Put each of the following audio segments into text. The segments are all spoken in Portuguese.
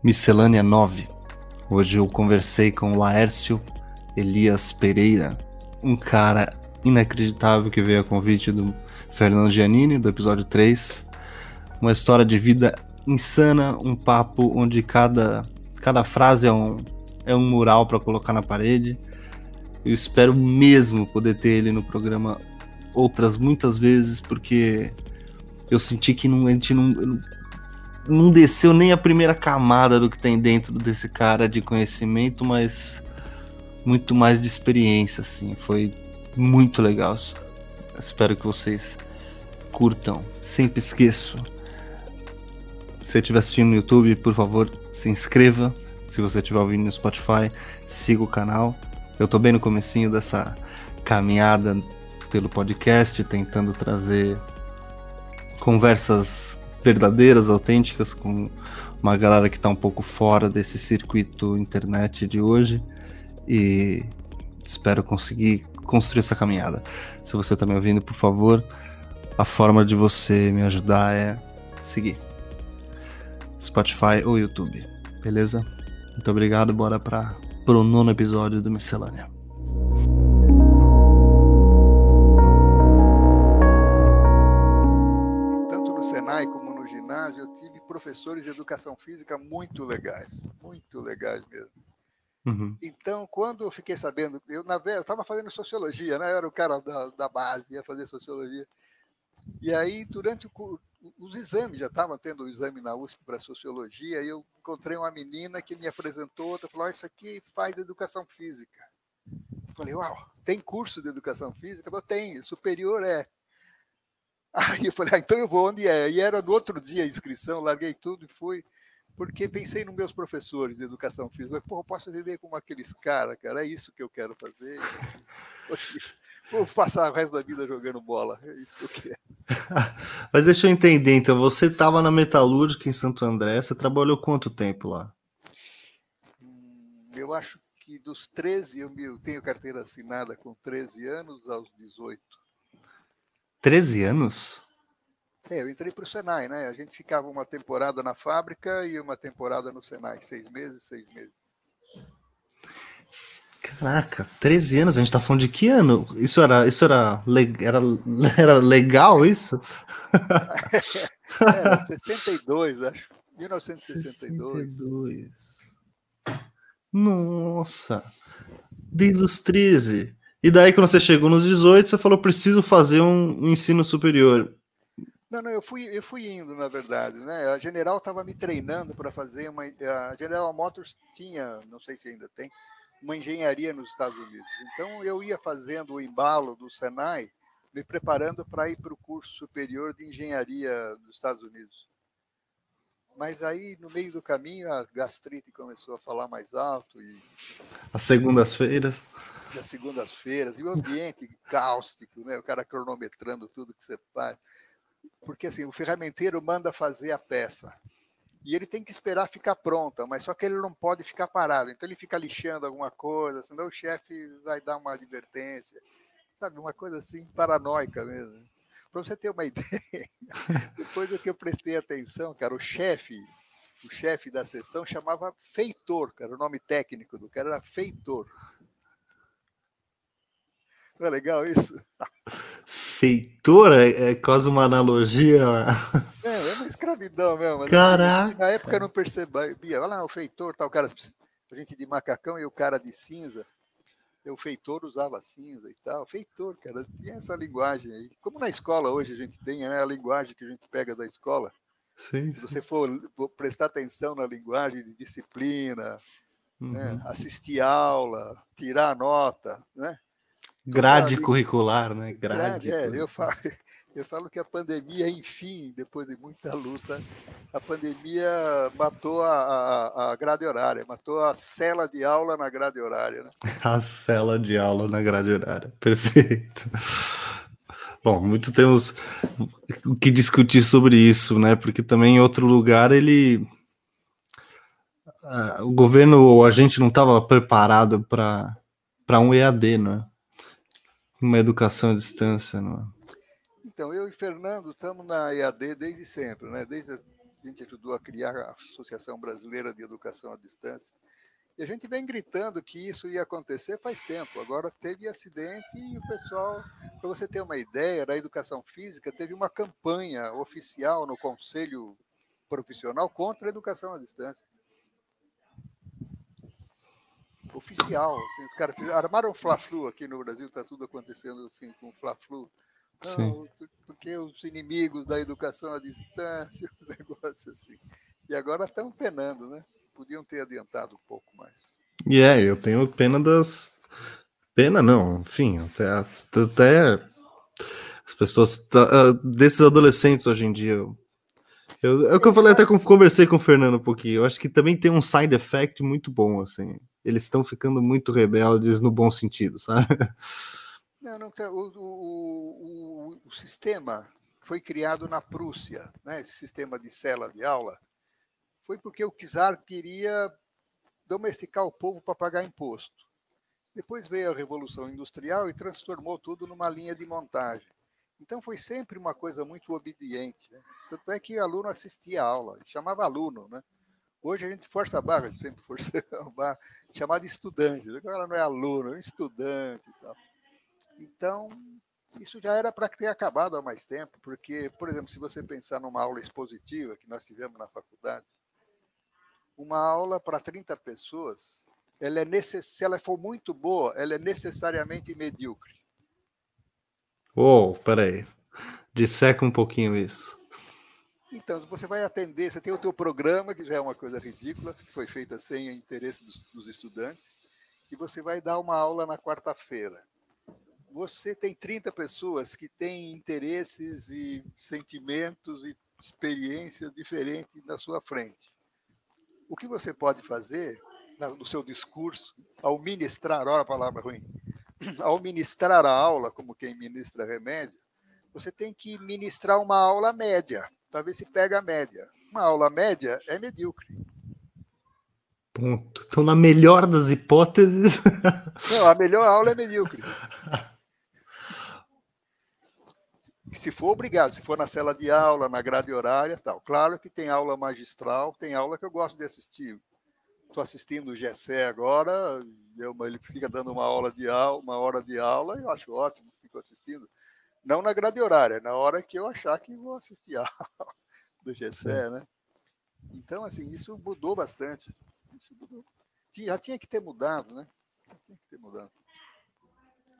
Miscelânea 9. Hoje eu conversei com Laércio Elias Pereira, um cara inacreditável que veio a convite do Fernando Giannini, do episódio 3. Uma história de vida insana, um papo onde cada, cada frase é um, é um mural para colocar na parede. Eu espero mesmo poder ter ele no programa outras muitas vezes, porque eu senti que não, a gente não, não desceu nem a primeira camada do que tem dentro desse cara de conhecimento, mas muito mais de experiência, assim. Foi muito legal. Espero que vocês curtam. Sempre esqueço. Se estiver assistindo no YouTube, por favor, se inscreva. Se você estiver ouvindo no Spotify, siga o canal. Eu estou bem no comecinho dessa caminhada pelo podcast, tentando trazer conversas verdadeiras, autênticas, com uma galera que está um pouco fora desse circuito internet de hoje. E espero conseguir construir essa caminhada. Se você está me ouvindo, por favor, a forma de você me ajudar é seguir Spotify ou YouTube, beleza? Muito obrigado, bora para o nono episódio do Miscelânea. Professores de educação física muito legais, muito legais mesmo. Uhum. Então, quando eu fiquei sabendo, eu na eu estava fazendo sociologia, né? Eu era o cara da, da base, ia fazer sociologia. E aí, durante o, os exames, já estavam tendo o exame na USP para sociologia, e eu encontrei uma menina que me apresentou, outra falou: oh, Isso aqui faz educação física. Eu falei: Uau, tem curso de educação física? Eu tem, superior é. Aí eu falei, ah, então eu vou onde é. E era no outro dia a inscrição, larguei tudo e fui, porque pensei nos meus professores de educação física. Pô, posso viver como aqueles caras, cara, é isso que eu quero fazer. Vou passar o resto da vida jogando bola, é isso que eu quero. Mas deixa eu entender, então, você estava na Metalúrgica em Santo André, você trabalhou quanto tempo lá? Hum, eu acho que dos 13, eu tenho carteira assinada com 13 anos aos 18. 13 anos? É, eu entrei para o Senai, né? A gente ficava uma temporada na fábrica e uma temporada no Senai, seis meses, seis meses. Caraca, 13 anos, a gente tá falando de que ano? Isso era, isso era, era, era legal isso? era 62, acho. 1962. 62. Nossa, desde os 13. E daí, quando você chegou nos 18, você falou: preciso fazer um, ensino superior. Não, não, eu fui, eu fui indo, na verdade. Né? A General estava me treinando para fazer uma. A General Motors tinha, não sei se ainda tem, uma engenharia nos Estados Unidos. Então, eu ia fazendo o embalo do Senai, me preparando para ir para o curso superior de engenharia dos Estados Unidos. Mas aí, no meio do caminho, a gastrite começou a falar mais alto. e As segundas-feiras das segundas-feiras, e o ambiente cáustico, né? o cara cronometrando tudo que você faz. Porque assim, o ferramenteiro manda fazer a peça. E ele tem que esperar ficar pronta, mas só que ele não pode ficar parado. Então ele fica lixando alguma coisa, senão o chefe vai dar uma advertência. Sabe, uma coisa assim paranoica mesmo. Para você ter uma ideia, depois do que eu prestei atenção, cara, o chefe, o chefe da sessão chamava feitor, cara, o nome técnico do cara era feitor. Não é legal isso? Feitor é, é quase uma analogia. É, é uma escravidão mesmo. Assim, Caraca! Na época eu não percebia. Olha lá, o feitor, tá, o cara, a gente de macacão e o cara de cinza. O feitor usava cinza e tal. Feitor, cara, tinha essa linguagem aí. Como na escola hoje a gente tem, né? A linguagem que a gente pega da escola. Sim. Se você for, for prestar atenção na linguagem de disciplina, né, uhum. né? assistir aula, tirar nota, né? Grade curricular, né? Grade. grade é, eu falo, eu falo que a pandemia, enfim, depois de muita luta, a pandemia matou a, a, a grade horária, matou a cela de aula na grade horária. Né? A cela de aula na grade horária, perfeito. Bom, muito temos o que discutir sobre isso, né? Porque também em outro lugar ele. o governo ou a gente não estava preparado para um EAD, não é? Uma educação à distância, não é? Então, eu e Fernando estamos na EAD desde sempre, né? Desde a gente ajudou a criar a Associação Brasileira de Educação à Distância. E a gente vem gritando que isso ia acontecer faz tempo. Agora teve acidente e o pessoal, para você ter uma ideia, da educação física, teve uma campanha oficial no Conselho Profissional contra a educação à distância. Oficial, assim, os caras armaram o Fla-Flu aqui no Brasil, está tudo acontecendo assim com o Fla-Flu. Não, porque os inimigos da educação à distância, os negócios assim. E agora estão penando, né? Podiam ter adiantado um pouco mais. E yeah, é, eu tenho pena das. Pena não, enfim, até, até as pessoas. Tá, desses adolescentes hoje em dia. Eu, é o que eu falei, até conversei com o Fernando um pouquinho. Eu acho que também tem um side effect muito bom, assim. Eles estão ficando muito rebeldes no bom sentido, sabe? Não, não, o, o, o, o sistema foi criado na Prússia, né? esse sistema de cela de aula, foi porque o czar queria domesticar o povo para pagar imposto. Depois veio a Revolução Industrial e transformou tudo numa linha de montagem. Então foi sempre uma coisa muito obediente. Né? Tanto é que aluno assistia a aula, chamava aluno. Né? Hoje a gente força a barra, sempre força a barra, chamar de estudante. Agora não é aluno, é estudante e tal. Então, isso já era para ter acabado há mais tempo, porque, por exemplo, se você pensar numa aula expositiva que nós tivemos na faculdade, uma aula para 30 pessoas, ela é necess... se ela for muito boa, ela é necessariamente medíocre. Oh, peraí. Disseca um pouquinho isso. Então, você vai atender, você tem o teu programa, que já é uma coisa ridícula, que foi feita sem interesse dos, dos estudantes, e você vai dar uma aula na quarta-feira você tem 30 pessoas que têm interesses e sentimentos e experiências diferentes na sua frente. O que você pode fazer no seu discurso, ao ministrar, olha a palavra ruim, ao ministrar a aula, como quem ministra remédio, você tem que ministrar uma aula média, para ver se pega a média. Uma aula média é medíocre. Ponto. Então, na melhor das hipóteses. Não, a melhor aula é medíocre. se for obrigado, se for na sala de aula, na grade horária tal. Claro que tem aula magistral, tem aula que eu gosto de assistir. Estou assistindo o Gessé agora, eu, ele fica dando uma aula de aula, uma hora de aula, eu acho ótimo, fico assistindo. Não na grade horária, na hora que eu achar que vou assistir a aula do Gessé, né? Então, assim, isso mudou bastante. Isso mudou. Já tinha que ter mudado, né? Já tinha que ter mudado.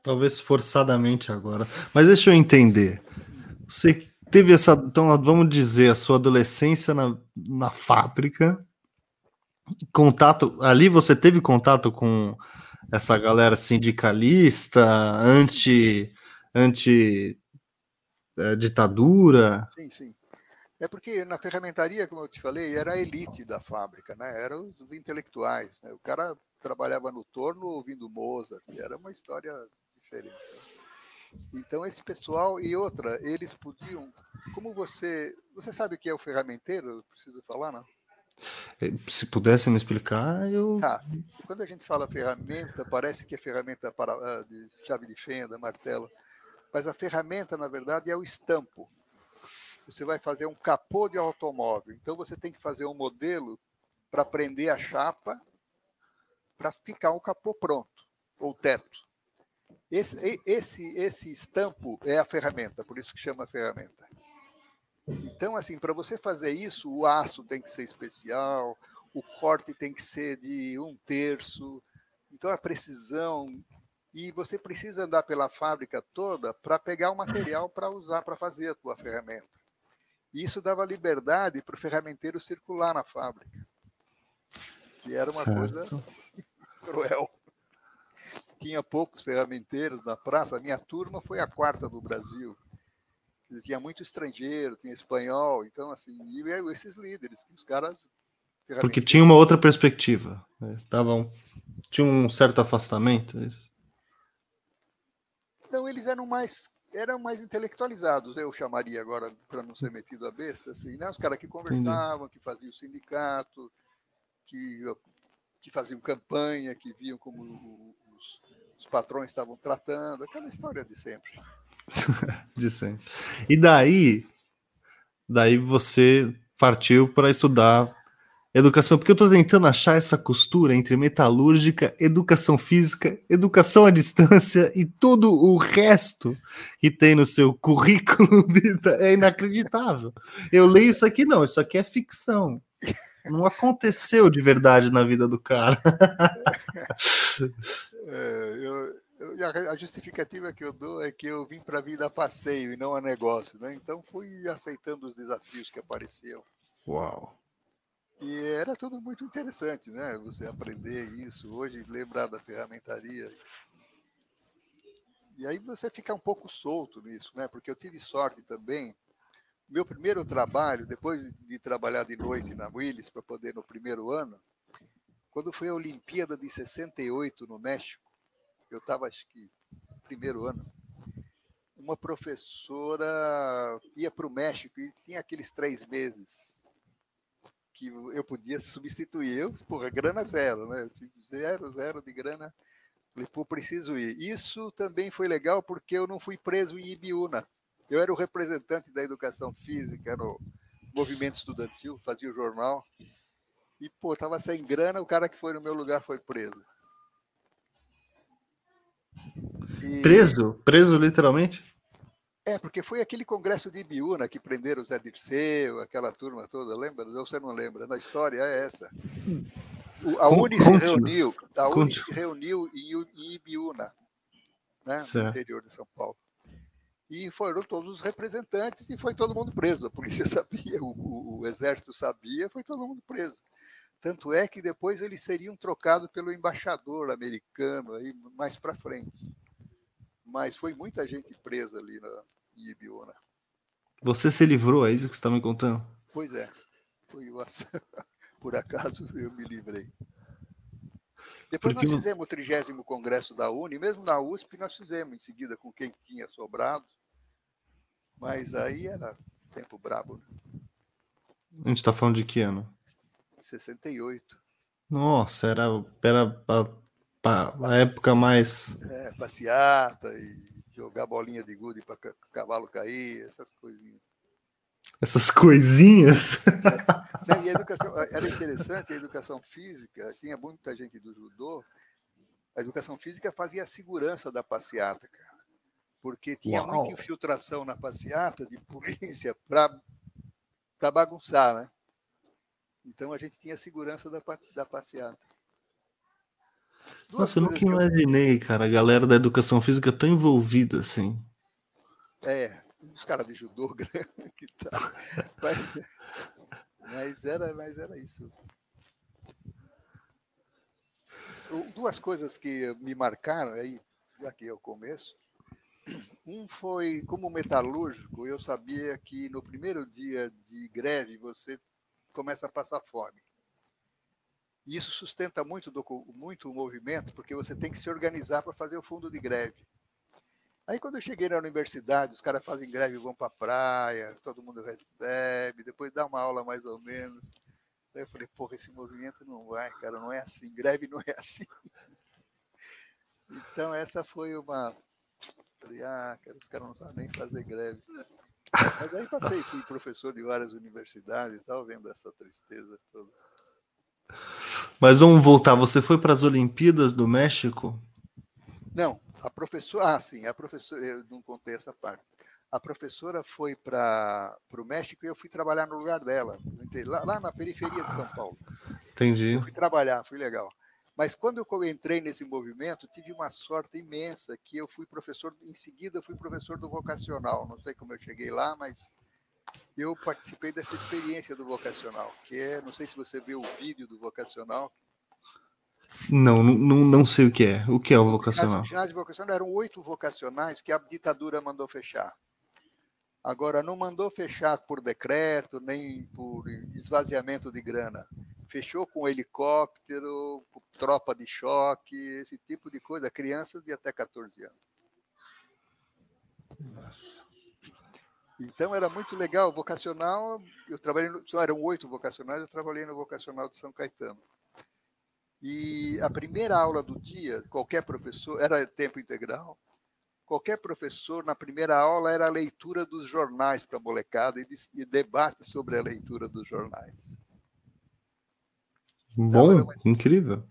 Talvez forçadamente agora. Mas deixa eu entender. Você teve essa. Então, vamos dizer, a sua adolescência na, na fábrica. Contato. Ali você teve contato com essa galera sindicalista, anti. Anti é. Sim, sim. É porque na ferramentaria, como eu te falei, era a elite da fábrica, né? Eram os intelectuais. Né? O cara trabalhava no torno ouvindo Mozart, era uma história diferente. Então esse pessoal e outra, eles podiam, como você, você sabe o que é o ferramenteiro? Eu preciso falar, não? É, se pudesse me explicar, eu. Tá. Quando a gente fala ferramenta, parece que é ferramenta para, ah, de chave de fenda, martelo. Mas a ferramenta, na verdade, é o estampo. Você vai fazer um capô de automóvel. Então você tem que fazer um modelo para prender a chapa para ficar um capô pronto, ou teto. Esse, esse, esse estampo é a ferramenta, por isso que chama ferramenta. Então, assim, para você fazer isso, o aço tem que ser especial, o corte tem que ser de um terço, então a precisão. E você precisa andar pela fábrica toda para pegar o material para usar para fazer a tua ferramenta. E isso dava liberdade para o ferramenteiro circular na fábrica. Que era uma certo. coisa cruel tinha poucos ferramenteiros na praça. A minha turma foi a quarta do Brasil. Tinha muito estrangeiro, tinha espanhol, então assim, e esses líderes, os caras. Porque tinha uma outra perspectiva. Né? Estavam, tinha um certo afastamento. É não, eles eram mais eram mais intelectualizados, eu chamaria agora, para não ser metido a besta, assim, né? Os caras que conversavam, que faziam sindicato, que, que faziam campanha, que viam como os, os patrões estavam tratando, aquela história de sempre. de sempre. E daí, daí você partiu para estudar educação, porque eu estou tentando achar essa costura entre metalúrgica, educação física, educação à distância e todo o resto que tem no seu currículo. É inacreditável. Eu leio isso aqui, não, isso aqui é ficção. Não aconteceu de verdade na vida do cara. É, eu, eu, a justificativa que eu dou é que eu vim para a vida a passeio e não a negócio, né? Então fui aceitando os desafios que apareciam. Uau! E era tudo muito interessante, né? Você aprender isso, hoje lembrar da ferramentaria. E aí você fica um pouco solto nisso, né? Porque eu tive sorte também. Meu primeiro trabalho, depois de trabalhar de noite na Willis para poder no primeiro ano, quando foi a Olimpíada de 68 no México, eu estava acho que primeiro ano, uma professora ia para o México e tinha aqueles três meses que eu podia substituir. Eu, porra, grana zero, né? Zero, zero de grana. Falei, pô, preciso ir. Isso também foi legal porque eu não fui preso em Ibiúna. Eu era o representante da educação física no movimento estudantil, fazia o jornal. E, pô, tava sem grana, o cara que foi no meu lugar foi preso. E... Preso? Preso literalmente? É, porque foi aquele congresso de Ibiúna que prenderam o Zé Dirceu, aquela turma toda, lembra? Ou você não lembra? Na história é essa. O, a Uni se reuniu, a Uni se reuniu em, em Ibiúna, né, no interior de São Paulo. E foram todos os representantes e foi todo mundo preso. A polícia sabia, o, o, o exército sabia, foi todo mundo preso. Tanto é que depois eles seriam trocados pelo embaixador americano aí mais para frente. Mas foi muita gente presa ali na, em Ibiúna. Você se livrou, é isso que você está me contando? Pois é. Foi uma... Por acaso eu me livrei. Depois Porque... nós fizemos o trigésimo congresso da Uni, mesmo na USP nós fizemos em seguida com quem tinha sobrado. Mas aí era tempo brabo. Né? A gente está falando de que ano? 68. Nossa, era, era a, a época mais. É, passeata e jogar bolinha de gude para o cavalo cair, essas coisinhas. Essas coisinhas? É. E a educação, era interessante, a educação física, tinha muita gente do judô, a educação física fazia a segurança da passeata, cara. Porque tinha Uau. muita infiltração na passeata de polícia para bagunçar, né? Então a gente tinha segurança da, da passeata. Duas Nossa, eu nunca imaginei, eu... cara, a galera da educação física tão envolvida assim. É, os caras de judô que tá. Mas, mas, era, mas era isso. Duas coisas que me marcaram aí, já que é o começo. Um foi como metalúrgico, eu sabia que no primeiro dia de greve você começa a passar fome. E isso sustenta muito, do, muito o movimento, porque você tem que se organizar para fazer o fundo de greve. Aí, quando eu cheguei na universidade, os caras fazem greve vão para a praia, todo mundo recebe, depois dá uma aula mais ou menos. Aí eu falei, porra, esse movimento não vai, cara, não é assim, greve não é assim. Então, essa foi uma. Falei, ah, cara, os caras não sabem nem fazer greve. Mas aí passei, fui professor de várias universidades e tal, vendo essa tristeza toda. Mas vamos voltar. Você foi para as Olimpíadas do México? Não, a professora. Ah, sim, a professora. Eu não contei essa parte. A professora foi para o México e eu fui trabalhar no lugar dela, lá, lá, na periferia de São Paulo. Entendi. Eu fui trabalhar, foi legal. Mas quando eu entrei nesse movimento, tive uma sorte imensa que eu fui professor, em seguida fui professor do vocacional. Não sei como eu cheguei lá, mas eu participei dessa experiência do vocacional, que é, não sei se você viu o vídeo do vocacional. Não, não, não sei o que é. O que é o vocacional? O ginásio vocacional eram oito vocacionais que a ditadura mandou fechar. Agora, não mandou fechar por decreto, nem por esvaziamento de grana. Fechou com helicóptero, tropa de choque, esse tipo de coisa, crianças de até 14 anos. Nossa. Então era muito legal. Vocacional, eu trabalhei, no, eram oito vocacionais, eu trabalhei no vocacional de São Caetano. E a primeira aula do dia, qualquer professor, era tempo integral, qualquer professor, na primeira aula, era a leitura dos jornais para a molecada e, e debate sobre a leitura dos jornais. Bom, então, uma... incrível.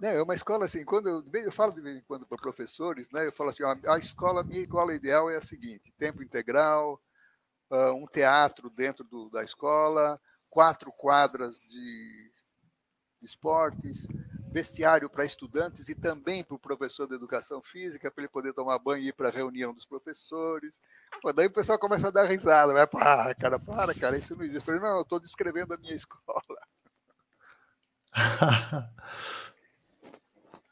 Né, é uma escola assim, quando eu, eu falo de vez em quando para professores, né, eu falo assim, a, a escola, minha escola ideal é a seguinte, tempo integral, uh, um teatro dentro do, da escola, quatro quadras de esportes, vestiário para estudantes e também para o professor de educação física, para ele poder tomar banho e ir para a reunião dos professores. Pô, daí o pessoal começa a dar risada, vai, para, cara, para, cara, isso não existe. Eu falei, não, eu estou descrevendo a minha escola.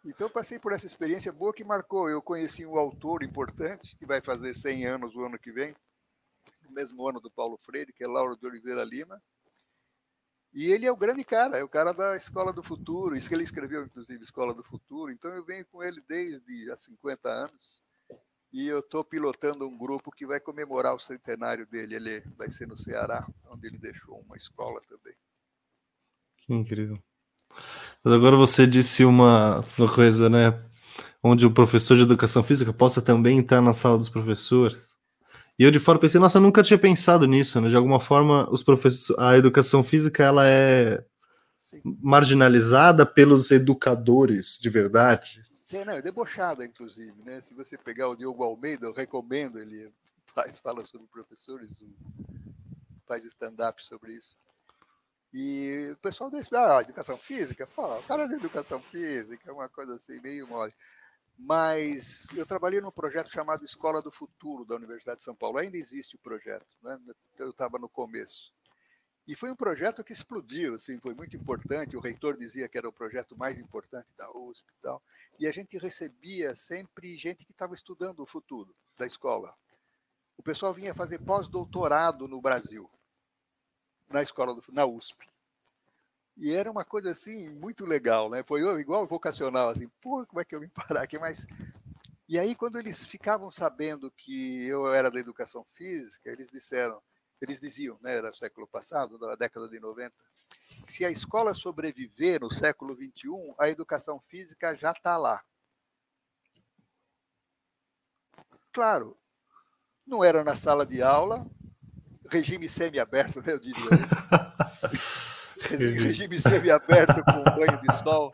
Então, eu passei por essa experiência boa que marcou. Eu conheci um autor importante, que vai fazer 100 anos o ano que vem, no mesmo ano do Paulo Freire, que é Lauro de Oliveira Lima. E ele é o grande cara, é o cara da Escola do Futuro, isso que ele escreveu, inclusive, Escola do Futuro. Então, eu venho com ele desde há 50 anos. E eu estou pilotando um grupo que vai comemorar o centenário dele. Ele vai ser no Ceará, onde ele deixou uma escola também. Que incrível. Mas agora você disse uma, uma coisa, né? Onde o professor de educação física possa também entrar na sala dos professores. E eu de fora pensei, nossa, eu nunca tinha pensado nisso, né? De alguma forma, os professores, a educação física ela é Sim. marginalizada pelos educadores de verdade. Sim, não, é debochada, inclusive, né? Se você pegar o Diogo Almeida, eu recomendo, ele faz, fala sobre professores, faz stand-up sobre isso. E o pessoal disse, ah, educação física? Pô, o cara de educação física, é uma coisa assim, meio mole. Mas eu trabalhei num projeto chamado Escola do Futuro da Universidade de São Paulo. Ainda existe o projeto, né? eu estava no começo. E foi um projeto que explodiu, assim, foi muito importante. O reitor dizia que era o projeto mais importante da USP e tal. E a gente recebia sempre gente que estava estudando o futuro da escola. O pessoal vinha fazer pós-doutorado no Brasil na escola do, na USP. E era uma coisa assim muito legal, né? Foi igual vocacional, assim, pô, como é que eu vim parar aqui? Mas e aí quando eles ficavam sabendo que eu era da educação física, eles disseram, eles diziam, né, era século passado, da década de 90, se a escola sobreviver no século 21, a educação física já está lá. Claro, não era na sala de aula, regime semi-aberto, né, eu diria. regime semi-aberto com banho de sol.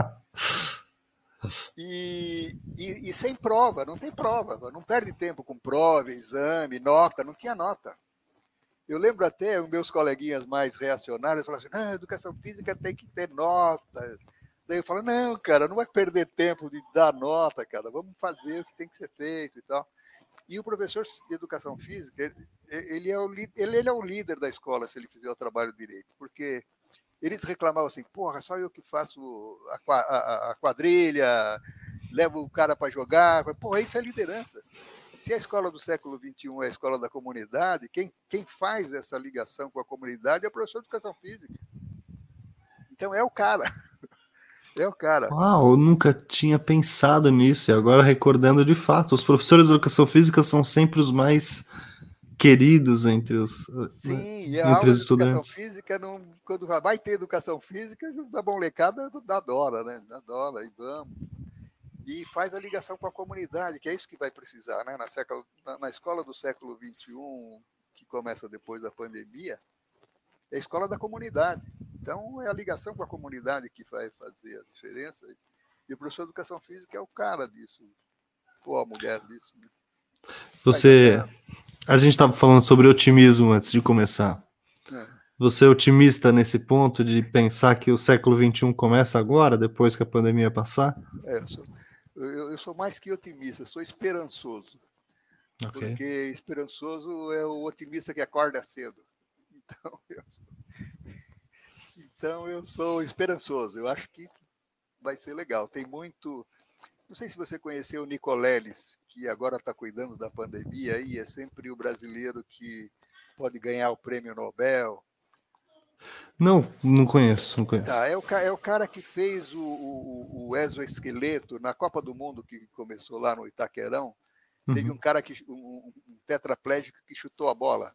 E, e, e, sem prova, não tem prova, não perde tempo com prova, exame, nota, não tinha nota. Eu lembro até os meus coleguinhas mais reacionários falavam assim: ah, educação física tem que ter nota. Daí eu falo: não, cara, não vai perder tempo de dar nota, cara, vamos fazer o que tem que ser feito e tal. E o professor de educação física, ele é, o, ele, ele é o líder da escola se ele fizer o trabalho direito, porque eles reclamavam assim, porra, só eu que faço a, a, a quadrilha, levo o cara para jogar, porra, isso é liderança. Se a escola do século XXI é a escola da comunidade, quem, quem faz essa ligação com a comunidade é o professor de educação física. Então é o cara. É o cara. Uau, eu nunca tinha pensado nisso. E agora recordando de fato, os professores de educação física são sempre os mais queridos entre os, Sim, né, e a entre os estudantes. física, não, quando vai ter educação física, da molecada dá dólar, né? Dá dólar e vamos. E faz a ligação com a comunidade, que é isso que vai precisar, né? Na, século, na, na escola do século XXI, que começa depois da pandemia, é a escola da comunidade. Então, é a ligação com a comunidade que vai fazer a diferença. E o professor de educação física é o cara disso, ou a mulher disso. Você. A gente estava falando sobre otimismo antes de começar. É. Você é otimista nesse ponto de pensar que o século XXI começa agora, depois que a pandemia passar? É, eu sou, eu, eu sou mais que otimista, sou esperançoso. Okay. Porque esperançoso é o otimista que acorda cedo. Então, eu sou, então eu sou esperançoso. Eu acho que vai ser legal. Tem muito. Não sei se você conheceu o Nicoleles, que agora está cuidando da pandemia e é sempre o brasileiro que pode ganhar o prêmio Nobel. Não, não conheço, não conheço. Ah, é, o, é o cara que fez o, o, o exoesqueleto na Copa do Mundo que começou lá no Itaquerão. Uhum. Teve um cara que um, um tetraplégico que chutou a bola.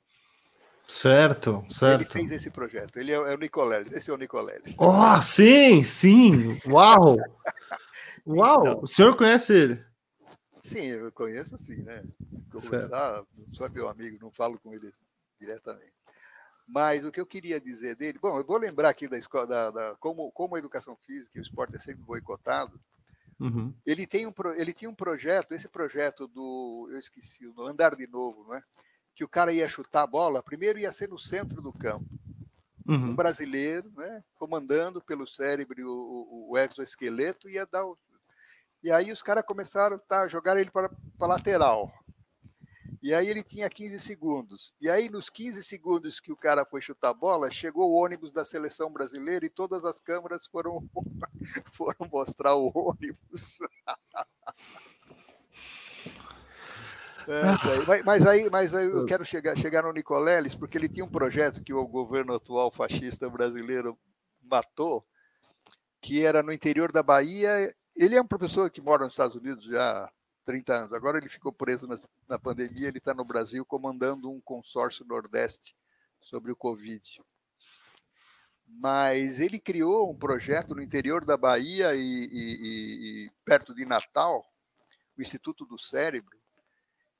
Certo, certo. Ele fez esse projeto. Ele é, é o Nicoleles. Esse é o Nicoleles. Oh, sim, sim. Uau! Uau! Então, o senhor conhece ele? Sim, eu conheço sim, né? Conversar, não sou meu amigo, não falo com ele diretamente. Mas o que eu queria dizer dele, bom, eu vou lembrar aqui da escola, da, da como, como a educação física e o esporte é sempre boicotado. Uhum. Ele, tem um, ele tinha um projeto, esse projeto do, eu esqueci, no Andar de Novo, não é? Que o cara ia chutar a bola, primeiro ia ser no centro do campo. Uhum. Um brasileiro, né, comandando pelo cérebro o, o, o exoesqueleto, ia dar o. E aí os caras começaram a tá, jogar ele para a lateral. E aí ele tinha 15 segundos. E aí, nos 15 segundos que o cara foi chutar a bola, chegou o ônibus da seleção brasileira e todas as câmeras foram, foram mostrar o ônibus. É, mas, mas, aí, mas aí eu quero chegar, chegar no Nicoleles, porque ele tinha um projeto que o governo atual fascista brasileiro matou, que era no interior da Bahia. Ele é um professor que mora nos Estados Unidos já 30 anos. Agora ele ficou preso na, na pandemia, ele está no Brasil comandando um consórcio Nordeste sobre o Covid. Mas ele criou um projeto no interior da Bahia e, e, e perto de Natal, o Instituto do Cérebro,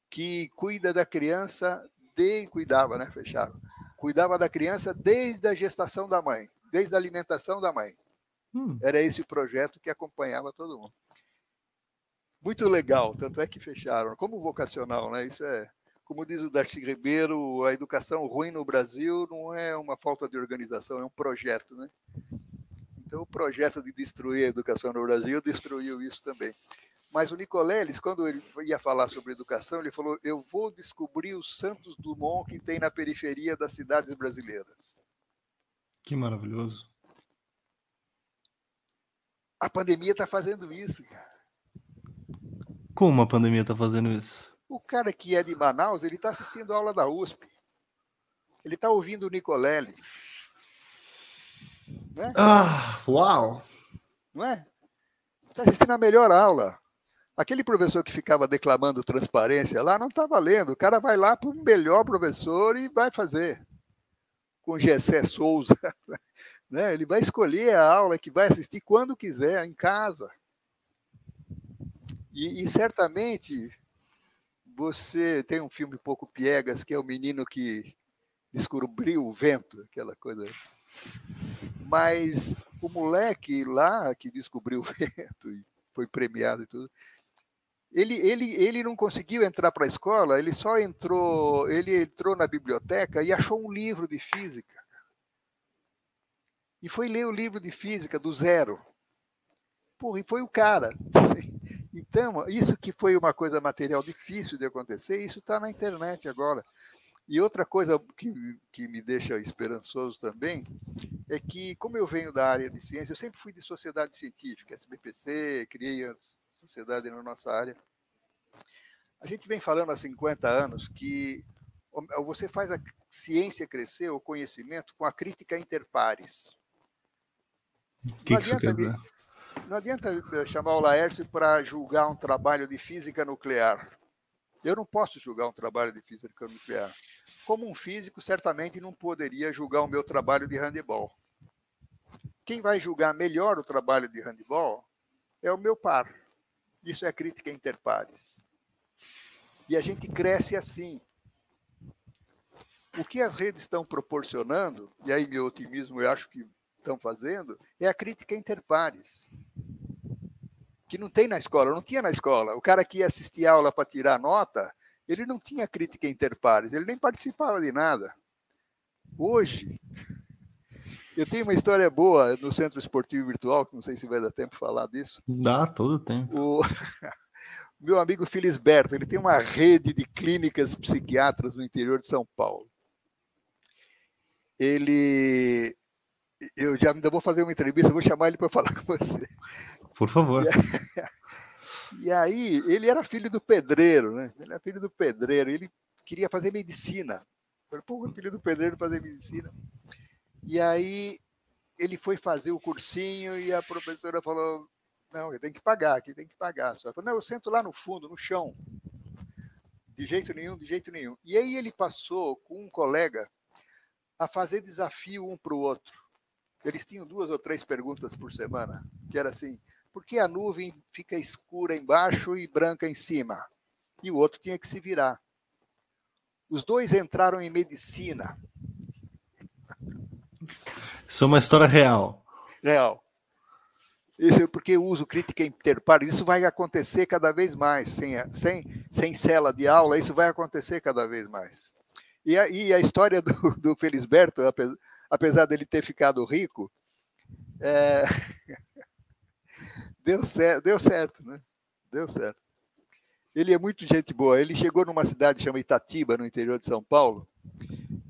que cuida da criança, de, cuidava, né? Fecharam. Cuidava da criança desde a gestação da mãe, desde a alimentação da mãe. Hum. Era esse o projeto que acompanhava todo mundo muito legal, tanto é que fecharam. Como vocacional, né? Isso é, como diz o Darcy Ribeiro, a educação ruim no Brasil não é uma falta de organização, é um projeto, né? Então, o projeto de destruir a educação no Brasil destruiu isso também. Mas o Nicoleles, quando ele ia falar sobre educação, ele falou: Eu vou descobrir os Santos Dumont que tem na periferia das cidades brasileiras. Que maravilhoso. A pandemia está fazendo isso, cara. Como a pandemia está fazendo isso? O cara que é de Manaus, ele está assistindo a aula da USP. Ele está ouvindo o Nicoleles. Né? Ah, uau! Não é? Está assistindo a melhor aula. Aquele professor que ficava declamando transparência lá não está valendo. O cara vai lá para o melhor professor e vai fazer. Com Gessé Souza. Né? Ele vai escolher a aula que vai assistir quando quiser, em casa. E, e, certamente você tem um filme pouco piegas, que é o menino que descobriu o vento, aquela coisa. Mas o moleque lá que descobriu o vento e foi premiado e tudo, ele, ele, ele não conseguiu entrar para a escola, ele só entrou, ele entrou na biblioteca e achou um livro de física. E foi ler o livro de física do zero. Porra, e foi o cara. Então, isso que foi uma coisa material difícil de acontecer, isso está na internet agora. E outra coisa que, que me deixa esperançoso também é que, como eu venho da área de ciência, eu sempre fui de sociedade científica, SBPC, criei sociedade na nossa área. A gente vem falando há 50 anos que você faz a ciência crescer, o conhecimento, com a crítica interpares. O que, que isso quer dizer? Não adianta eh, chamar o Laércio para julgar um trabalho de física nuclear. Eu não posso julgar um trabalho de física nuclear. Como um físico, certamente não poderia julgar o meu trabalho de handebol. Quem vai julgar melhor o trabalho de handebol é o meu par. Isso é crítica interpares. E a gente cresce assim. O que as redes estão proporcionando, e aí meu otimismo eu acho que estão fazendo, é a crítica interpares que não tem na escola, não tinha na escola. O cara que ia assistir aula para tirar nota, ele não tinha crítica interpares, ele nem participava de nada. Hoje, eu tenho uma história boa no Centro Esportivo Virtual, que não sei se vai dar tempo de falar disso. Dá, todo tempo. O meu amigo Filisberto, ele tem uma rede de clínicas psiquiatras no interior de São Paulo. Ele eu já ainda vou fazer uma entrevista, vou chamar ele para falar com você. Por favor. E aí, ele era filho do pedreiro, né? Ele era filho do pedreiro, ele queria fazer medicina. Falei, pô, filho do pedreiro fazer medicina. E aí, ele foi fazer o cursinho e a professora falou: não, tem que pagar, aqui tem que pagar. Só falou, não, eu sento lá no fundo, no chão. De jeito nenhum, de jeito nenhum. E aí ele passou com um colega a fazer desafio um para o outro. Eles tinham duas ou três perguntas por semana, que era assim: Por que a nuvem fica escura embaixo e branca em cima? E o outro tinha que se virar. Os dois entraram em medicina. Isso é uma história real. Real. Isso é porque eu uso crítica interpares. Isso vai acontecer cada vez mais. Sem, sem, sem cela de aula, isso vai acontecer cada vez mais. E a, e a história do, do Felisberto, apesar dele ter ficado rico, é... deu, certo, deu certo, né? Deu certo. Ele é muito gente boa. Ele chegou numa cidade chamada Itatiba, no interior de São Paulo,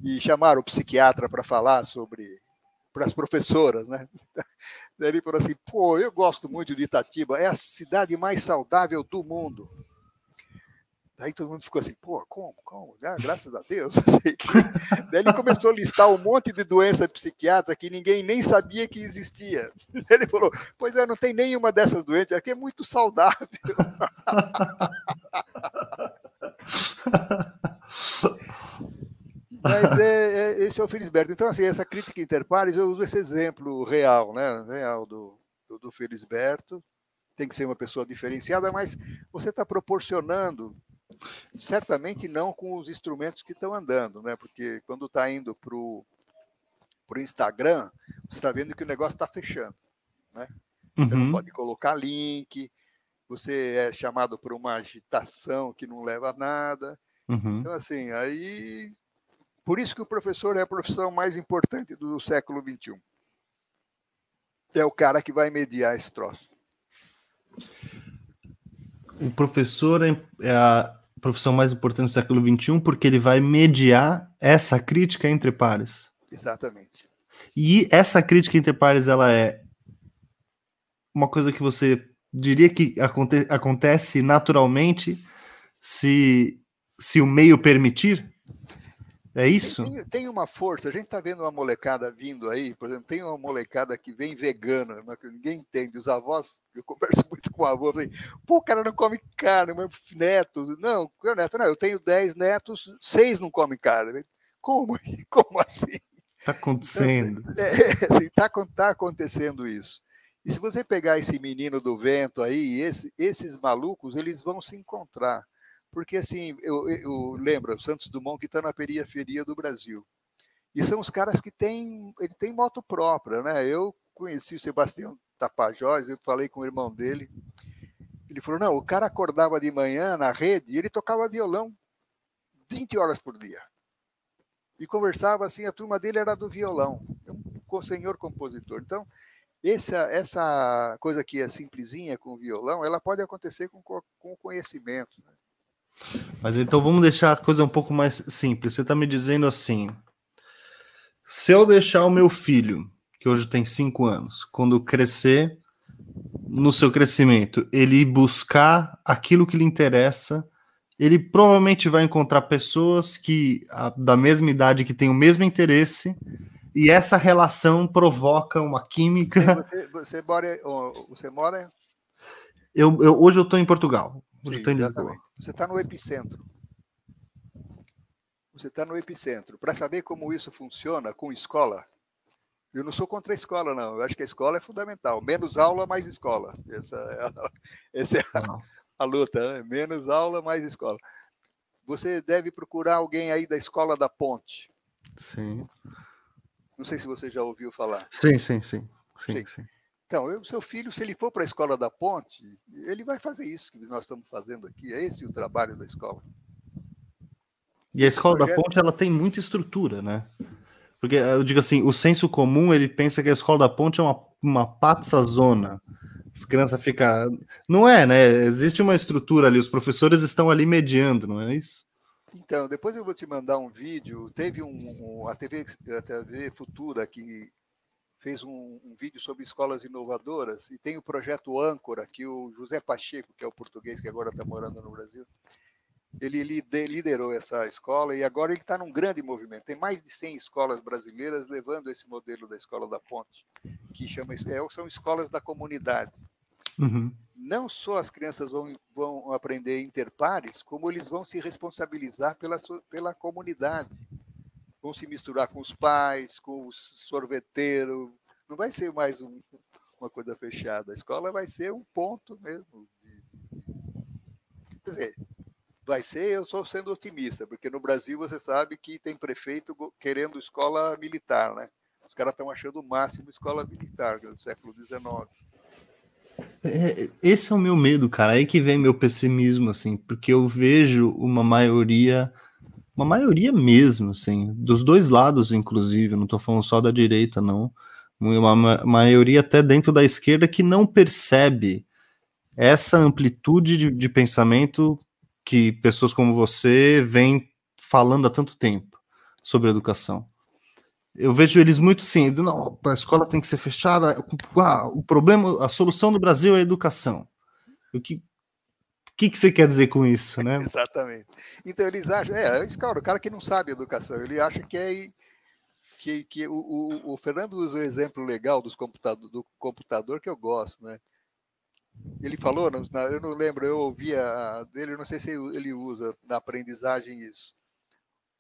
e chamaram o psiquiatra para falar sobre para as professoras, né? Ele falou assim: pô, eu gosto muito de Itatiba, é a cidade mais saudável do mundo. Daí todo mundo ficou assim, pô, como? Como? Ah, graças a Deus. Daí ele começou a listar um monte de doença psiquiátrica que ninguém nem sabia que existia. Ele falou, pois é, não tem nenhuma dessas doenças, aqui é muito saudável. Mas é, é, esse é o Felisberto. Então, assim, essa crítica interpares, eu uso esse exemplo real, né? Real do, do, do Felisberto. Tem que ser uma pessoa diferenciada, mas você está proporcionando Certamente não com os instrumentos que estão andando, né? Porque quando está indo para o Instagram, você está vendo que o negócio está fechando, né? Você uhum. não pode colocar link, você é chamado por uma agitação que não leva a nada. Uhum. Então, assim, aí. Por isso que o professor é a profissão mais importante do século XXI. É o cara que vai mediar esse troço. O professor é, é a profissão mais importante do século XXI, porque ele vai mediar essa crítica entre pares. Exatamente. E essa crítica entre pares, ela é uma coisa que você diria que aconte acontece naturalmente se, se o meio permitir? É isso? Tem, tem, uma força, a gente está vendo uma molecada vindo aí, por exemplo, tem uma molecada que vem vegana, mas ninguém entende. Os avós, eu converso muito com o avô, falei, pô, o cara não come carne, meu neto. Não, meu neto, não, eu tenho 10 netos, seis não comem carne. Como? Como assim? Está acontecendo. É, assim, tá, tá acontecendo isso. E se você pegar esse menino do vento aí, esse, esses malucos, eles vão se encontrar porque assim, eu, eu lembro, o Santos Dumont que está na periferia do Brasil. E são os caras que têm, ele tem moto própria, né? Eu conheci o Sebastião Tapajós, eu falei com o irmão dele. Ele falou: não, o cara acordava de manhã na rede e ele tocava violão 20 horas por dia. E conversava assim, a turma dele era do violão, é um senhor compositor. Então, essa, essa coisa que é simplesinha com o violão, ela pode acontecer com, com o conhecimento. Né? Mas então vamos deixar a coisa um pouco mais simples. Você está me dizendo assim: se eu deixar o meu filho, que hoje tem cinco anos, quando crescer, no seu crescimento, ele buscar aquilo que lhe interessa, ele provavelmente vai encontrar pessoas que da mesma idade que têm o mesmo interesse e essa relação provoca uma química. Você, você mora, você mora? Eu, eu hoje eu estou em Portugal. Sim, exatamente. Você está no epicentro. Você está no epicentro. Para saber como isso funciona com escola, eu não sou contra a escola, não. Eu acho que a escola é fundamental. Menos aula, mais escola. Essa é a, essa é a, a luta. Né? Menos aula, mais escola. Você deve procurar alguém aí da escola da Ponte. Sim. Não sei se você já ouviu falar. Sim, sim, sim. sim, sim. sim. Então, o seu filho, se ele for para a escola da ponte, ele vai fazer isso que nós estamos fazendo aqui. É esse o trabalho da escola. E a escola projeto... da ponte, ela tem muita estrutura, né? Porque, eu digo assim, o senso comum, ele pensa que a escola da ponte é uma, uma patsa zona. As crianças ficam... Não é, né? Existe uma estrutura ali, os professores estão ali mediando, não é isso? Então, depois eu vou te mandar um vídeo. Teve um, um a, TV, a TV Futura que fez um, um, vídeo sobre escolas inovadoras e tem o projeto Âncora, que o José Pacheco, que é o português que agora está morando no Brasil, ele liderou essa escola e agora ele está num grande movimento. Tem mais de 100 escolas brasileiras levando esse modelo da Escola da Ponte, que chama, é, são escolas da comunidade. Uhum. Não só as crianças vão, vão aprender interpares, como eles vão se responsabilizar pela, pela comunidade vão se misturar com os pais, com o sorveteiro. Não vai ser mais um, uma coisa fechada. A escola vai ser um ponto mesmo. De, quer dizer, vai ser, eu estou sendo otimista, porque no Brasil você sabe que tem prefeito querendo escola militar, né? Os caras estão achando o máximo escola militar do século XIX. É, esse é o meu medo, cara. Aí que vem meu pessimismo, assim, porque eu vejo uma maioria, uma maioria mesmo, assim, dos dois lados, inclusive. Não estou falando só da direita, não. Uma maioria até dentro da esquerda que não percebe essa amplitude de, de pensamento que pessoas como você vêm falando há tanto tempo sobre educação eu vejo eles muito assim, não, a escola tem que ser fechada, ah, o problema, a solução do Brasil é a educação. O que, que, que você quer dizer com isso, né? Exatamente. Então eles acham, é, cara, o cara que não sabe educação, ele acha que é que, que o, o, o Fernando usa o exemplo legal dos computador, do computador que eu gosto, né? Ele falou, eu não lembro, eu ouvia dele, não sei se ele usa na aprendizagem isso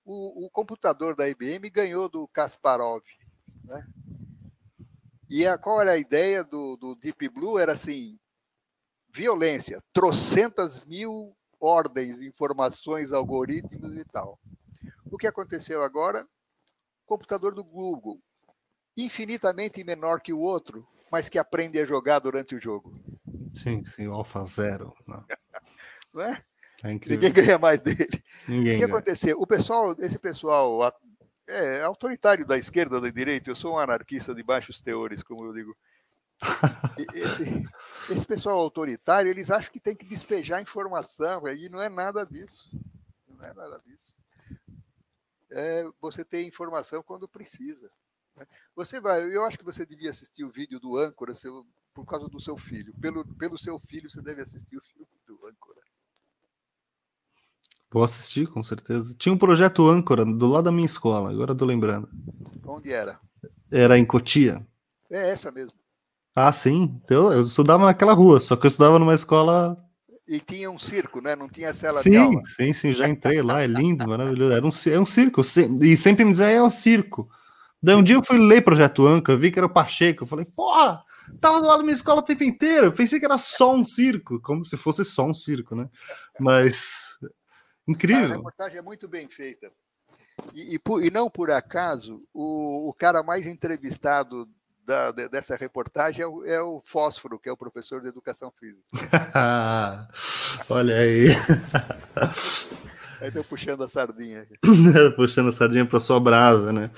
o, o computador da IBM ganhou do Kasparov. Né? E a, qual era a ideia do, do Deep Blue? Era assim, violência, trocentas mil ordens, informações, algoritmos e tal. O que aconteceu agora? Computador do Google, infinitamente menor que o outro, mas que aprende a jogar durante o jogo. Sim, sim, o Alpha Zero. Não, não é? É Ninguém ganha mais dele. Ninguém o que ganha. aconteceu? O pessoal, esse pessoal é autoritário da esquerda ou da direita, eu sou um anarquista de baixos teores, como eu digo. Esse, esse pessoal autoritário, eles acham que tem que despejar informação, e não é nada disso. Não é nada disso. É você ter informação quando precisa. Né? Você vai, eu acho que você devia assistir o vídeo do âncora seu, por causa do seu filho. Pelo, pelo seu filho, você deve assistir o filme do âncora. Vou assistir, com certeza. Tinha um projeto âncora do lado da minha escola, agora tô lembrando. Onde era? Era em Cotia. É essa mesmo. Ah, sim. Eu, eu estudava naquela rua, só que eu estudava numa escola. E tinha um circo, né? Não tinha cela sim, de aula. Sim, sim, já entrei lá, é lindo, maravilhoso. Era um, é um circo, e sempre me dizia, é um circo. Daí um dia eu fui ler Projeto Âncora, vi que era o Pacheco, eu falei, porra, tava do lado da minha escola o tempo inteiro, eu pensei que era só um circo, como se fosse só um circo, né? Mas Incrível. A reportagem é muito bem feita. E, e, por, e não por acaso, o, o, cara mais entrevistado da, dessa reportagem é o, é o, Fósforo, que é o professor de educação física. Olha aí. Aí estou puxando a sardinha. puxando a sardinha para sua brasa, né?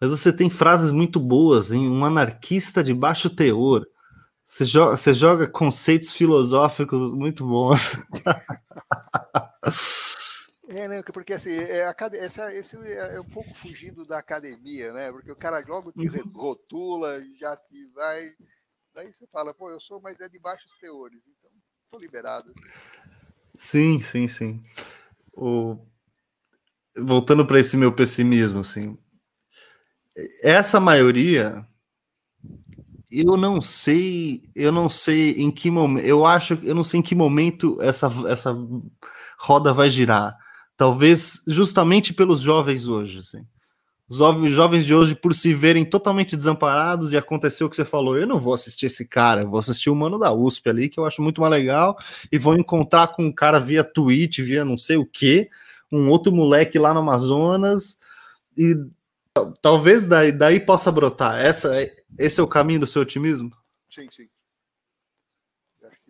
Mas você tem frases muito boas, hein? Um anarquista de baixo teor. Você joga, você joga conceitos filosóficos muito bons. É, né? Porque assim, é, essa, esse é, é um pouco fugindo da academia, né? Porque o cara logo te uhum. rotula, já te vai. Daí você fala, pô, eu sou, mas é de baixos teores, então tô liberado. Sim, sim, sim. O... Voltando para esse meu pessimismo, assim. Essa maioria, eu não sei, eu não sei em que momento, eu acho, eu não sei em que momento essa, essa roda vai girar Talvez justamente pelos jovens hoje, assim. Os jovens de hoje, por se verem totalmente desamparados, e aconteceu o que você falou, eu não vou assistir esse cara, eu vou assistir o mano da USP ali, que eu acho muito mais legal, e vou encontrar com um cara via Twitch, via não sei o que, um outro moleque lá no Amazonas, e talvez daí, daí possa brotar. Essa, esse é o caminho do seu otimismo? Sim, sim.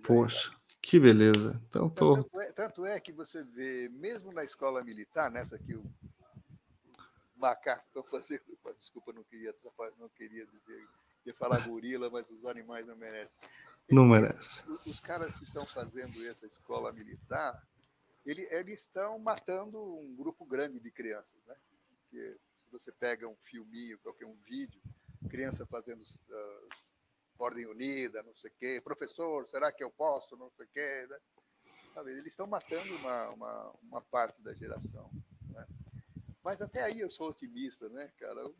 Poxa. Que beleza. Então, tô... tanto, é, tanto é que você vê, mesmo na escola militar, nessa que o macaco estão fazendo, desculpa, não queria não queria dizer, ia falar gorila, mas os animais não merecem. Não merece. Os, os, caras que estão fazendo essa escola militar, ele, eles estão matando um grupo grande de crianças, né? Porque se você pega um filminho, qualquer um vídeo, criança fazendo uh, Ordem Unida, não sei o quê, professor, será que eu posso, não sei o quê, né? Sabe, eles estão matando uma, uma, uma parte da geração. Né? Mas até aí eu sou otimista, né, cara?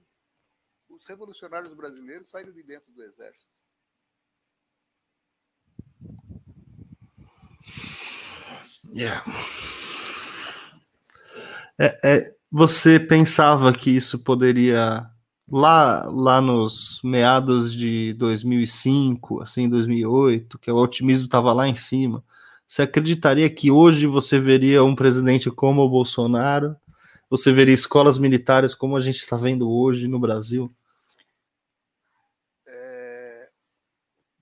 Os revolucionários brasileiros saíram de dentro do exército. Yeah. É, é, você pensava que isso poderia lá, lá nos meados de 2005, assim, 2008, que o otimismo estava lá em cima, você acreditaria que hoje você veria um presidente como o Bolsonaro? Você veria escolas militares como a gente está vendo hoje no Brasil? É...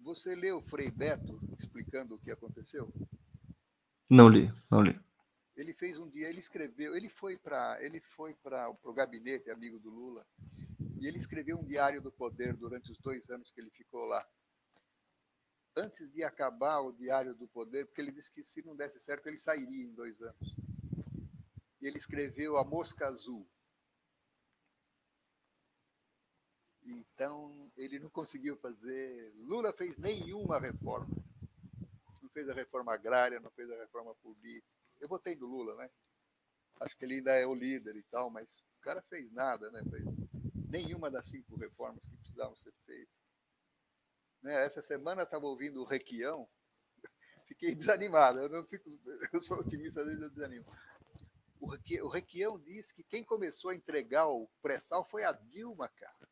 Você leu Frei Beto explicando o que aconteceu? Não li, não li. Ele fez um dia, ele escreveu, ele foi para, ele foi para o gabinete amigo do Lula e ele escreveu um diário do poder durante os dois anos que ele ficou lá. Antes de acabar o diário do poder, porque ele disse que se não desse certo ele sairia em dois anos. E ele escreveu a mosca azul. Então ele não conseguiu fazer. Lula fez nenhuma reforma. Não fez a reforma agrária, não fez a reforma política eu votei do Lula, né? Acho que ele ainda é o líder e tal, mas o cara fez nada, né? Fez nenhuma das cinco reformas que precisavam ser feitas. Né? Essa semana estava ouvindo o Requião, fiquei desanimado. Eu não fico, eu sou otimista, às vezes eu desanimo. O Requião disse que quem começou a entregar o pré-sal foi a Dilma, cara.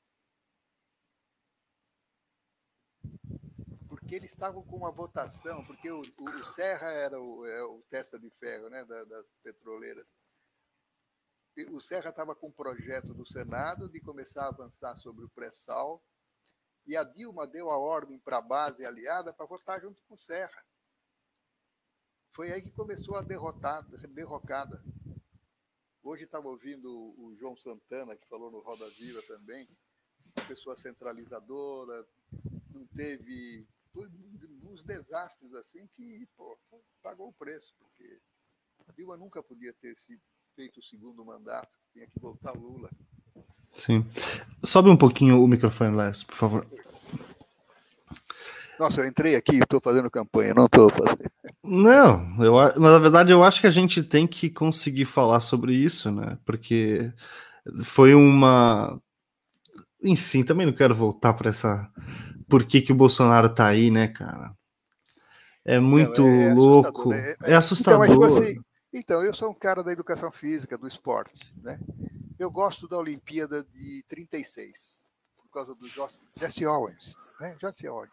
porque eles estavam com uma votação, porque o, o Serra era o, é, o, testa de ferro né, das, das petroleiras. O Serra estava com um projeto do Senado de começar a avançar sobre o pré-sal, e a Dilma deu a ordem para a base aliada para votar junto com o Serra. Foi aí que começou a derrotada, derrocada. Hoje estava ouvindo o João Santana, que falou no Roda Viva também, uma pessoa centralizadora, não teve uns desastres assim que pô, pagou o preço, porque a Dilma nunca podia ter sido feito o segundo mandato, tinha que voltar Lula. Sim. Sobe um pouquinho o microfone, Lars, por favor. Nossa, eu entrei aqui e estou fazendo campanha, não estou fazendo. Não, eu, mas na verdade eu acho que a gente tem que conseguir falar sobre isso, né? Porque foi uma. Enfim, também não quero voltar para essa por que, que o Bolsonaro tá aí, né, cara? É muito é, é louco. Assustador, né? É assustador. Então, tipo assim, então, eu sou um cara da educação física, do esporte, né? Eu gosto da Olimpíada de 36, por causa do Jesse Owens, né? Jesse Owens.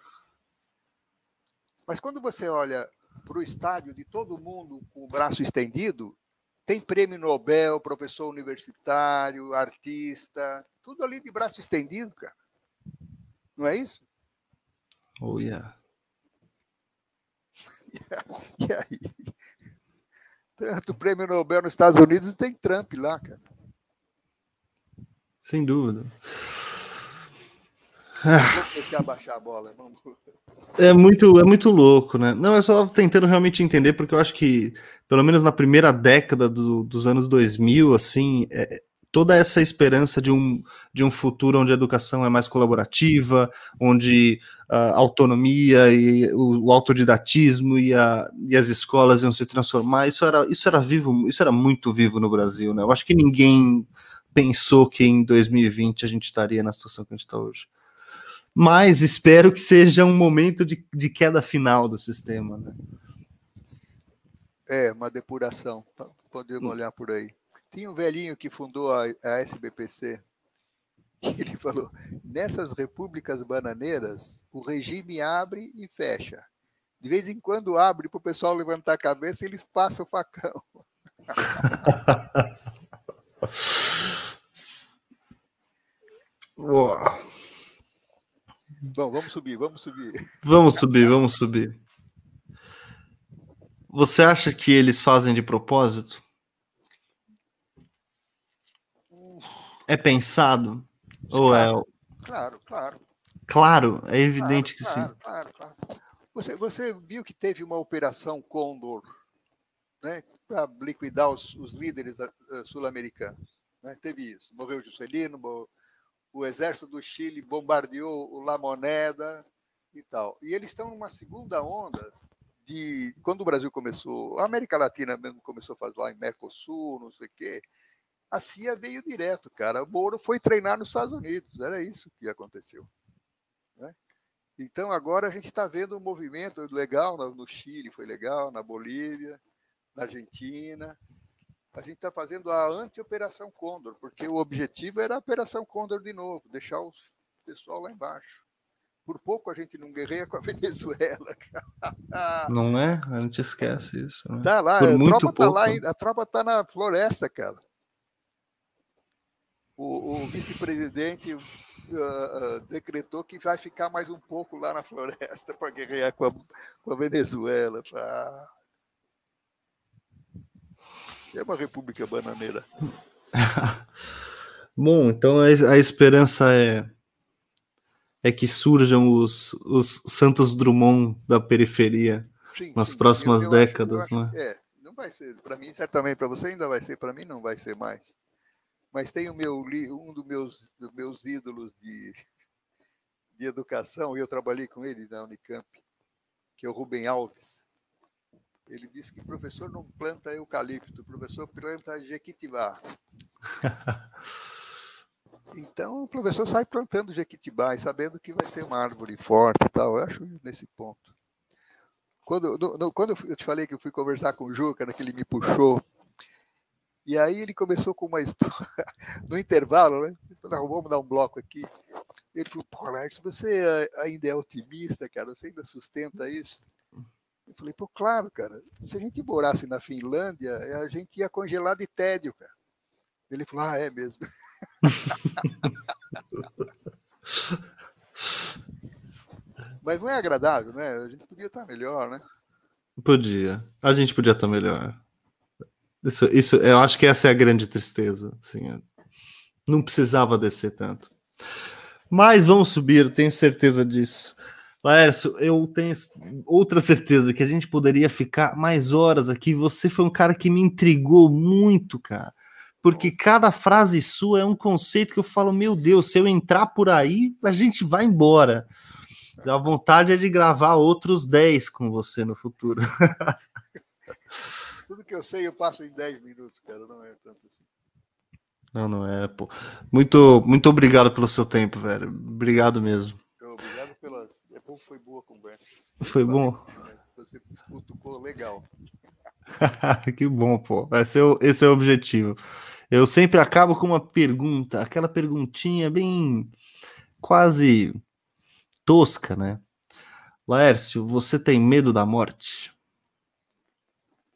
Mas quando você olha para o estádio de todo mundo com o braço estendido, tem prêmio Nobel, professor universitário, artista, tudo ali de braço estendido, cara. Não é isso? Oh, yeah. e aí? Tanto prêmio Nobel nos Estados Unidos tem Trump lá, cara. Sem dúvida. Bola. É muito, é muito louco, né? Não, eu só tentando realmente entender, porque eu acho que, pelo menos na primeira década do, dos anos 2000, assim, é, toda essa esperança de um, de um futuro onde a educação é mais colaborativa, onde a autonomia e o, o autodidatismo e, a, e, as escolas iam se transformar, isso era, isso era vivo, isso era muito vivo no Brasil, né? Eu acho que ninguém pensou que em 2020 a gente estaria na situação que a gente está hoje. Mas espero que seja um momento de, de queda final do sistema, né? É, uma depuração. Podemos olhar por aí. Tinha um velhinho que fundou a, a SBPC, e ele falou: nessas repúblicas bananeiras, o regime abre e fecha. De vez em quando abre para o pessoal levantar a cabeça e eles passam o facão. Bom, vamos subir, vamos subir. Vamos subir, vamos subir. Você acha que eles fazem de propósito? É pensado? Claro, Ou é. Claro, claro. Claro, é evidente claro, que claro, sim. Claro, claro. Você, você viu que teve uma operação Condor né, para liquidar os, os líderes sul-americanos. Né? Teve isso. Morreu Juscelino, o exército do Chile bombardeou o La Moneda e tal. E eles estão numa segunda onda de quando o Brasil começou, a América Latina mesmo começou a fazer lá em Mercosul, não sei o quê a CIA veio direto, cara. O Moro foi treinar nos Estados Unidos, era isso que aconteceu. Né? Então agora a gente está vendo um movimento legal no Chile, foi legal, na Bolívia, na Argentina. A gente está fazendo a anti-operação Condor, porque o objetivo era a Operação Condor de novo, deixar o pessoal lá embaixo. Por pouco a gente não guerreia com a Venezuela. não é? A gente esquece isso. Né? Tá lá, Por a muito tropa pouco. tá lá, a tropa tá na floresta, cara. O, o vice-presidente uh, uh, decretou que vai ficar mais um pouco lá na floresta para guerrear com a, com a Venezuela. Ah. É uma república bananeira. Bom, então a, a, esperança é é que surjam os, os Santos Drummond da periferia sim, nas sim. próximas décadas, acho, acho, né? É, não vai ser. Para mim, certamente para você ainda vai ser. Para mim, não vai ser mais. Mas tem o meu um dos meus, dos meus ídolos de, de educação e eu trabalhei com ele na Unicamp, que é o Rubem Alves. Ele disse que o professor não planta eucalipto, o professor planta jequitibá. Então o professor sai plantando jequitibá e sabendo que vai ser uma árvore forte e tal. Eu acho nesse ponto. Quando, no, no, quando eu te falei que eu fui conversar com o Juca, né, que ele me puxou, e aí ele começou com uma história, no intervalo, né? Falei, vamos dar um bloco aqui. Ele falou, pô, Alex, você ainda é otimista, cara? Você ainda sustenta isso? Eu falei, pô, claro, cara. Se a gente morasse na Finlândia, a gente ia congelar de tédio, cara. Ele falou, ah, é mesmo. Mas não é agradável, né? A gente podia estar melhor, né? Podia. A gente podia estar melhor. Isso, isso, eu acho que essa é a grande tristeza. Assim, não precisava descer tanto. Mas vamos subir, tenho certeza disso. Laércio, eu tenho outra certeza que a gente poderia ficar mais horas aqui. Você foi um cara que me intrigou muito, cara porque cada frase sua é um conceito que eu falo, meu Deus, se eu entrar por aí, a gente vai embora. A vontade é de gravar outros 10 com você no futuro. Tudo que eu sei eu passo em 10 minutos, cara, não é tanto assim. Não, não é, pô. Muito, muito obrigado pelo seu tempo, velho. Obrigado mesmo. Obrigado pela. É bom, foi boa a conversa. Foi bom. Você escutou legal. que bom, pô. Esse é, o, esse é o objetivo. Eu sempre acabo com uma pergunta, aquela perguntinha bem quase tosca, né? Laércio, você tem medo da morte?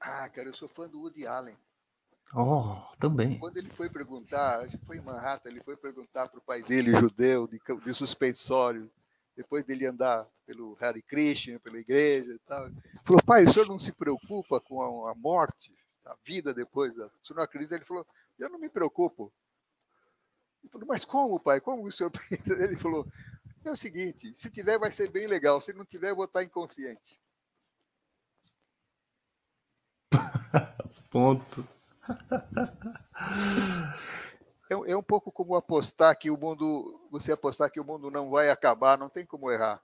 Ah, cara, eu sou fã do Woody Allen. Oh, também. Quando ele foi perguntar, acho que foi em Manhattan, ele foi perguntar para o pai dele, judeu, de, de suspensório, depois dele andar pelo Harry Christian, pela igreja e tal. Falou, pai, o senhor não se preocupa com a, a morte, a vida depois? Da... O senhor não acredita? Ele falou, eu não me preocupo. Ele falou, mas como, pai? Como o senhor pensa? Ele falou, é o seguinte, se tiver vai ser bem legal, se não tiver eu vou estar inconsciente. Ponto. É, é um pouco como apostar que o mundo, você apostar que o mundo não vai acabar, não tem como errar.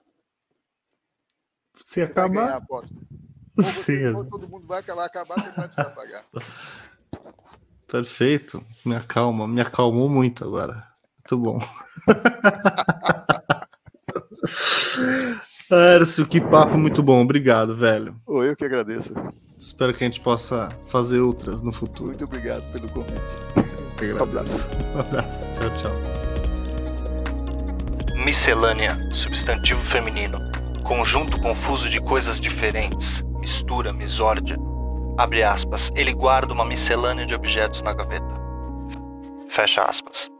Se você acabar. Aposta. Ou você, ou todo mundo vai acabar, acabar, você vai precisar pagar. Perfeito. Me acalma, me acalmou muito agora. Muito bom. Ércio, que papo muito bom. Obrigado, velho. Eu que agradeço. Espero que a gente possa fazer outras no futuro. Muito obrigado pelo convite. Um abraço. Um abraço. Tchau, tchau. Miscelânea, substantivo feminino. Conjunto confuso de coisas diferentes. Mistura, misórdia. Abre aspas. Ele guarda uma miscelânea de objetos na gaveta. Fecha aspas.